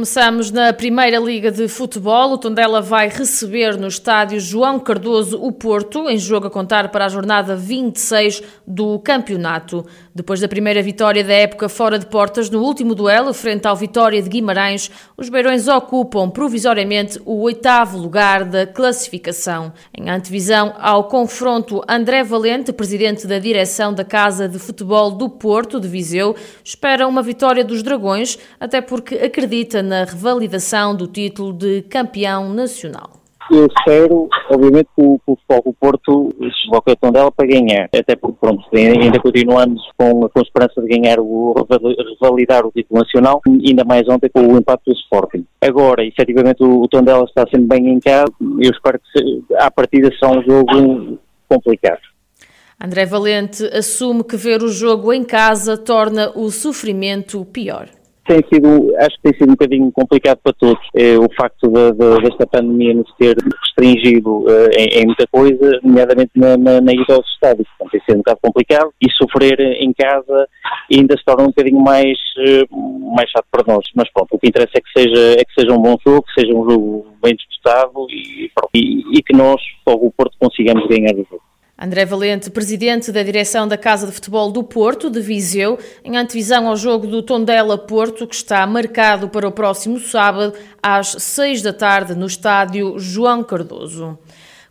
Começamos na Primeira Liga de Futebol. O Tondela vai receber no estádio João Cardoso o Porto, em jogo a contar para a jornada 26 do campeonato. Depois da primeira vitória da época fora de portas, no último duelo, frente ao Vitória de Guimarães, os Beirões ocupam provisoriamente o oitavo lugar da classificação. Em antevisão ao confronto, André Valente, presidente da direção da Casa de Futebol do Porto de Viseu, espera uma vitória dos Dragões, até porque acredita na revalidação do título de campeão nacional. Eu espero, obviamente, que o, o Porto se desloque a Tondela para ganhar, até porque, pronto, ainda continuamos com, com a esperança de ganhar o, revalidar o título nacional, ainda mais ontem com o impacto do Sporting. Agora, efetivamente, o, o Tondela está sendo bem em casa, eu espero que, à partida, seja um jogo complicado. André Valente assume que ver o jogo em casa torna o sofrimento pior tem sido, acho que tem sido um bocadinho complicado para todos. É, o facto de, de, desta pandemia nos ter restringido uh, em, em, muita coisa, nomeadamente na, na, na ida aos estádios. Portanto, tem sido um bocado complicado e sofrer em casa ainda se torna um bocadinho mais, uh, mais chato para nós. Mas pronto, o que interessa é que seja, é que seja um bom jogo, que seja um jogo bem disputado e, e, e que nós, o Porto, consigamos ganhar o jogo. André Valente, presidente da direção da Casa de Futebol do Porto, de Viseu, em antevisão ao jogo do Tondela-Porto, que está marcado para o próximo sábado, às seis da tarde, no estádio João Cardoso.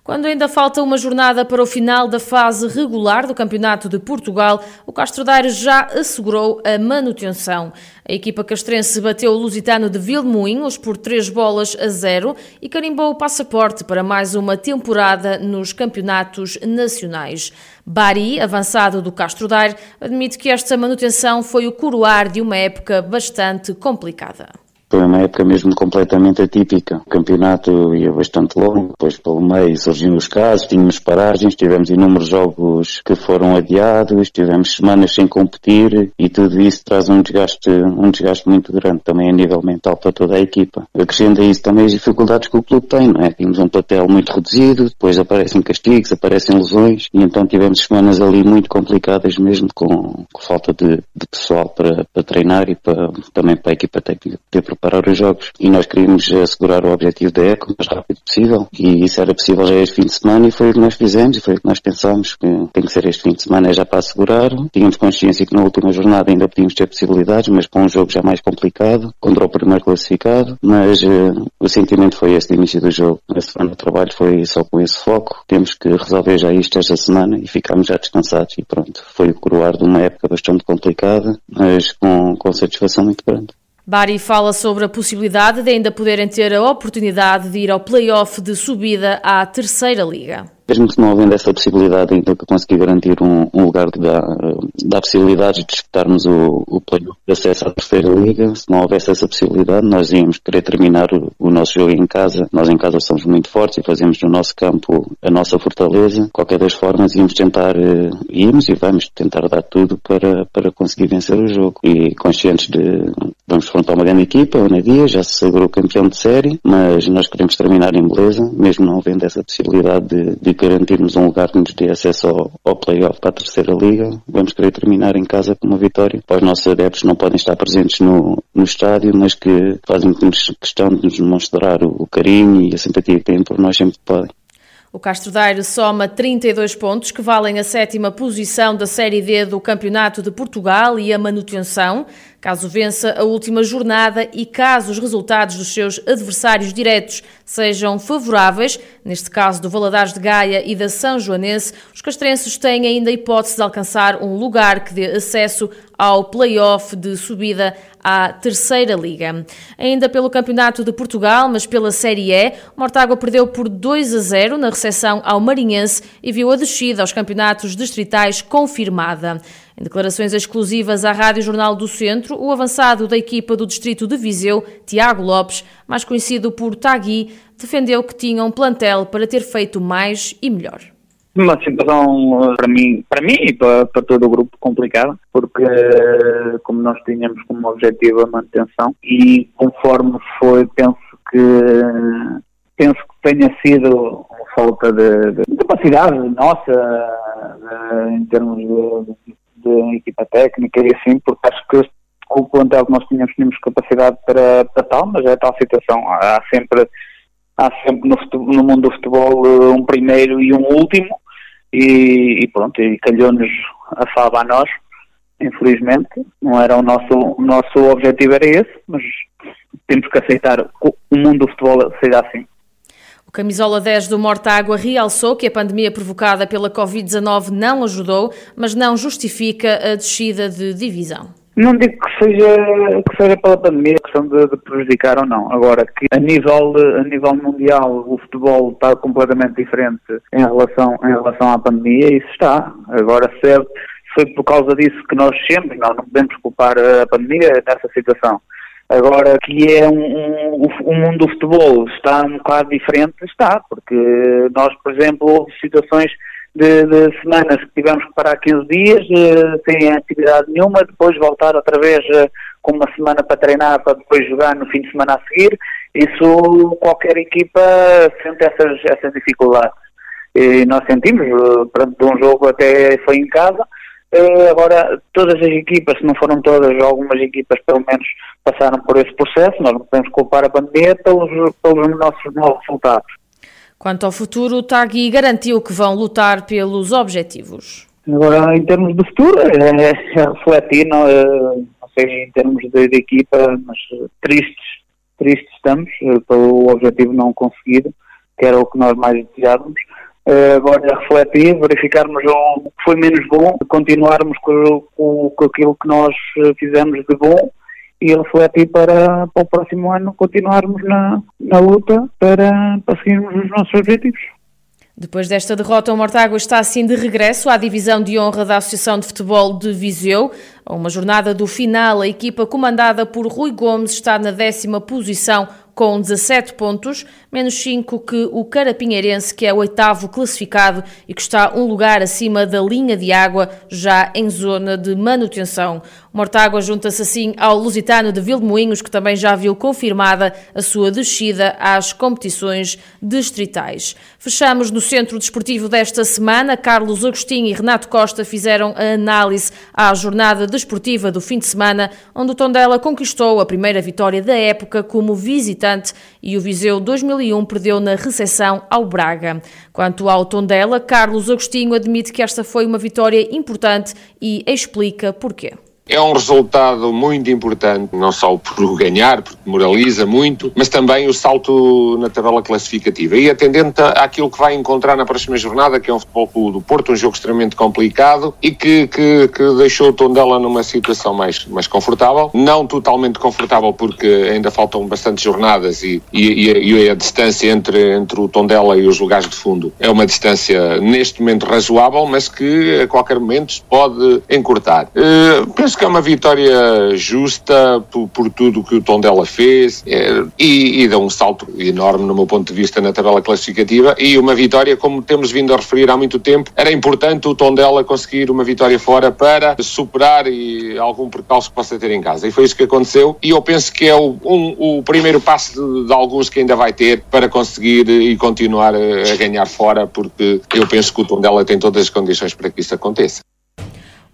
Quando ainda falta uma jornada para o final da fase regular do Campeonato de Portugal, o Castro Daire já assegurou a manutenção. A equipa castrense bateu o Lusitano de Vilmoinhos por três bolas a zero e carimbou o passaporte para mais uma temporada nos campeonatos nacionais. Bari, avançado do Castro Daire, admite que esta manutenção foi o coroar de uma época bastante complicada. Foi uma época mesmo completamente atípica. O campeonato ia bastante longo, depois pelo meio surgiram os casos, tínhamos paragens, tivemos inúmeros jogos que foram adiados, tivemos semanas sem competir e tudo isso traz um desgaste, um desgaste muito grande também a nível mental para toda a equipa. Acrescenta isso também as dificuldades que o clube tem, não é? Tínhamos um platel muito reduzido, depois aparecem castigos, aparecem lesões e então tivemos semanas ali muito complicadas mesmo com, com falta de, de pessoal para, para treinar e para, também para a equipa técnica ter preparar os jogos. E nós queríamos assegurar o objetivo da ECO o mais rápido possível. E isso era possível já este fim de semana e foi o que nós fizemos e foi o que nós pensámos que tem que ser este fim de semana já para assegurar. Tínhamos consciência que na última jornada ainda podíamos ter possibilidades, mas para um jogo já mais complicado, contra o primeiro classificado. Mas uh, o sentimento foi esse de início do jogo. A semana de trabalho foi só com esse foco. Temos que resolver já isto esta semana e ficámos já descansados e pronto. Foi o coroar de uma época bastante complicada, mas com, com satisfação muito grande. Bari fala sobre a possibilidade de ainda poderem ter a oportunidade de ir ao play-off de subida à terceira liga. Mesmo que não havendo essa possibilidade ainda que conseguir garantir um, um lugar que dá, dá possibilidade de disputarmos o, o de acesso à terceira liga, se não houvesse essa possibilidade, nós íamos querer terminar o, o, nosso jogo em casa. Nós em casa somos muito fortes e fazemos no nosso campo a nossa fortaleza. Qualquer das formas íamos tentar, uh, íamos e vamos tentar dar tudo para, para conseguir vencer o jogo. E conscientes de, vamos enfrentar uma grande equipa, o Nadia, já se segurou campeão de série, mas nós queremos terminar em beleza, mesmo não havendo essa possibilidade de, de garantirmos um lugar que nos dê acesso ao, ao play-off para a terceira liga, vamos querer terminar em casa com uma vitória. Os nossos adeptos não podem estar presentes no, no estádio, mas que fazem questão de nos demonstrar o, o carinho e a simpatia que têm por nós sempre podem. O Castro Daire soma 32 pontos, que valem a sétima posição da Série D do Campeonato de Portugal e a manutenção, caso vença a última jornada e caso os resultados dos seus adversários diretos sejam favoráveis, neste caso do Valadares de Gaia e da São Joanense, os castrenses têm ainda a hipótese de alcançar um lugar que dê acesso ao play-off de subida à Terceira Liga. Ainda pelo Campeonato de Portugal, mas pela Série E, Mortágua perdeu por 2 a 0 na recepção ao Marinhense e viu a descida aos campeonatos distritais confirmada. Em declarações exclusivas à Rádio Jornal do Centro, o avançado da equipa do Distrito de Viseu, Tiago Lopes, mais conhecido por Tagui, defendeu que tinha um plantel para ter feito mais e melhor uma situação para mim, para mim e para, para todo o grupo complicada, porque como nós tínhamos como objetivo a manutenção e conforme foi, penso que penso que tenha sido uma falta de, de capacidade nossa uh, em termos de, de, equipa técnica e assim, porque acho que o plantel que nós tínhamos, tínhamos capacidade para, para tal, mas é tal situação. Há sempre, há sempre no, futebol, no mundo do futebol eh, um primeiro e um último, e, e pronto, e calhou-nos a fava a nós, infelizmente. Não era o nosso, o nosso objetivo, era esse, mas temos que aceitar o mundo do futebol seja assim. O camisola 10 do Mortágua realçou que a pandemia provocada pela Covid-19 não ajudou, mas não justifica a descida de divisão. Não digo que seja, que seja pela pandemia questão de, de, prejudicar ou não. Agora, que a nível, a nível mundial o futebol está completamente diferente em relação, em relação à pandemia, isso está. Agora, se, foi por causa disso que nós sempre, não, não podemos culpar a pandemia nessa situação. Agora, que é um, um, o mundo do futebol está um bocado diferente, está, porque nós, por exemplo, houve situações de, de, semanas que tivemos que parar 15 dias, uh, sem atividade nenhuma, depois voltar outra vez uh, com uma semana para treinar, para depois jogar no fim de semana a seguir. Isso qualquer equipa sente essas, essas dificuldades. E nós sentimos, uh, perante um jogo até foi em casa, agora, todas as equipas, se não foram todas, algumas equipas pelo menos passaram por esse processo, nós não podemos culpar a pandemia pelos, pelos nossos maus resultados. Quanto ao futuro, o Tagui garantiu que vão lutar pelos objetivos. Agora, em termos de futuro, é, é refletir, não, é, não sei em termos de, de, equipa, mas tristes, tristes estamos eh, pelo objetivo não conseguido, que era o que nós mais desejávamos. Eh, agora, refletir, verificarmos o que foi menos bom, continuarmos com, com, com aquilo que nós eh, fizemos de bom e refletir para, para o próximo ano continuarmos na, na luta para, para seguirmos os nossos objetivos. Depois desta derrota, o Mortágua está assim de regresso à divisão de honra da Associação de Futebol de Viseu. A uma jornada do final, a equipa comandada por Rui Gomes está na décima posição com 17 pontos, menos 5 que o Carapinheirense, que é o oitavo classificado e que está um lugar acima da linha de água, já em zona de manutenção. Mortágua junta-se assim ao Lusitano de Vilmoinhos, que também já viu confirmada a sua descida às competições distritais. Fechamos no centro desportivo desta semana. Carlos Agostinho e Renato Costa fizeram a análise à jornada desportiva do fim de semana, onde o Tondela conquistou a primeira vitória da época como visitante e o Viseu 2001 perdeu na recepção ao Braga. Quanto ao Tondela, Carlos Agostinho admite que esta foi uma vitória importante e explica porquê. É um resultado muito importante, não só por ganhar, porque moraliza muito, mas também o salto na tabela classificativa. E atendente àquilo que vai encontrar na próxima jornada, que é um futebol clube do Porto, um jogo extremamente complicado e que, que, que deixou o Tondela numa situação mais, mais confortável. Não totalmente confortável, porque ainda faltam bastantes jornadas e, e, e a distância entre, entre o Tondela e os lugares de fundo é uma distância neste momento razoável, mas que a qualquer momento pode encurtar. Uh, penso que é uma vitória justa por, por tudo que o Tondela fez é, e, e dá um salto enorme no meu ponto de vista na tabela classificativa. E uma vitória, como temos vindo a referir há muito tempo, era importante o Tondela conseguir uma vitória fora para superar e, algum percalço que possa ter em casa. E foi isso que aconteceu. E eu penso que é o, um, o primeiro passo de, de, alguns que ainda vai ter para conseguir e continuar a, a ganhar fora porque eu penso que o Tondela tem todas as condições para que isso aconteça.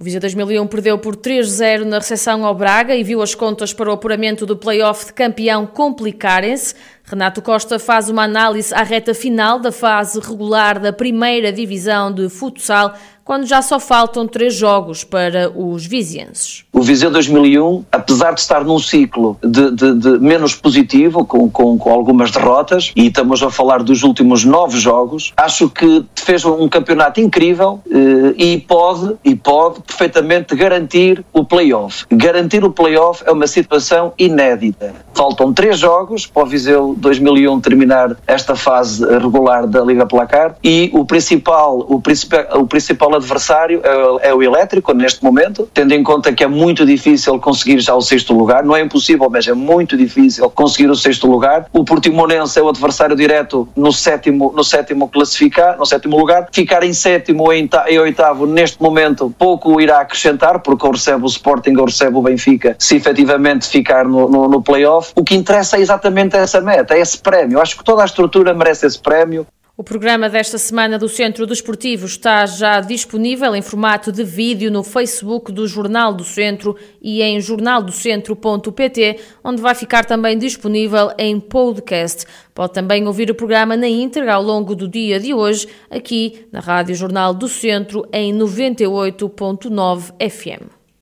Viseu 2001 perdeu por 3-0 na recepção ao Braga e viu as contas para o apuramento do play-off de campeão complicarem-se. Renato Costa faz uma análise à reta final da fase regular da primeira divisão de futsal quando já só faltam três jogos para os vizienses. O Viseu 2001, apesar de estar num ciclo de, de, de menos positivo, com, com, com, algumas derrotas, e estamos a falar dos últimos nove jogos, acho que fez um campeonato incrível eh, e pode, e pode perfeitamente garantir o play-off. Garantir o play-off é uma situação inédita. Faltam três jogos para o Viseu 2001 terminar esta fase regular da Liga Placar e o principal, o principal, o principal adversário é, é, o elétrico neste momento, tendo em conta que é muito difícil conseguir já o sexto lugar, não é impossível, mas é muito difícil conseguir o sexto lugar. O Portimonense é o adversário direto no sétimo, no sétimo classificar, no sétimo lugar. Ficar em sétimo em, em oitavo neste momento pouco irá acrescentar, porque ou recebe o Sporting ou recebe o Benfica, se efetivamente ficar no, no, no playoff. O que interessa é exatamente essa meta, é esse prémio. Acho que toda a estrutura merece esse prémio O programa desta semana do Centro Desportivo está já disponível em formato de vídeo no Facebook do Jornal do Centro e em jornaldocentro.pt, onde vai ficar também disponível em podcast. Pode também ouvir o programa na íntegra ao longo do dia de hoje, aqui na Rádio Jornal do Centro, em 98.9 FM.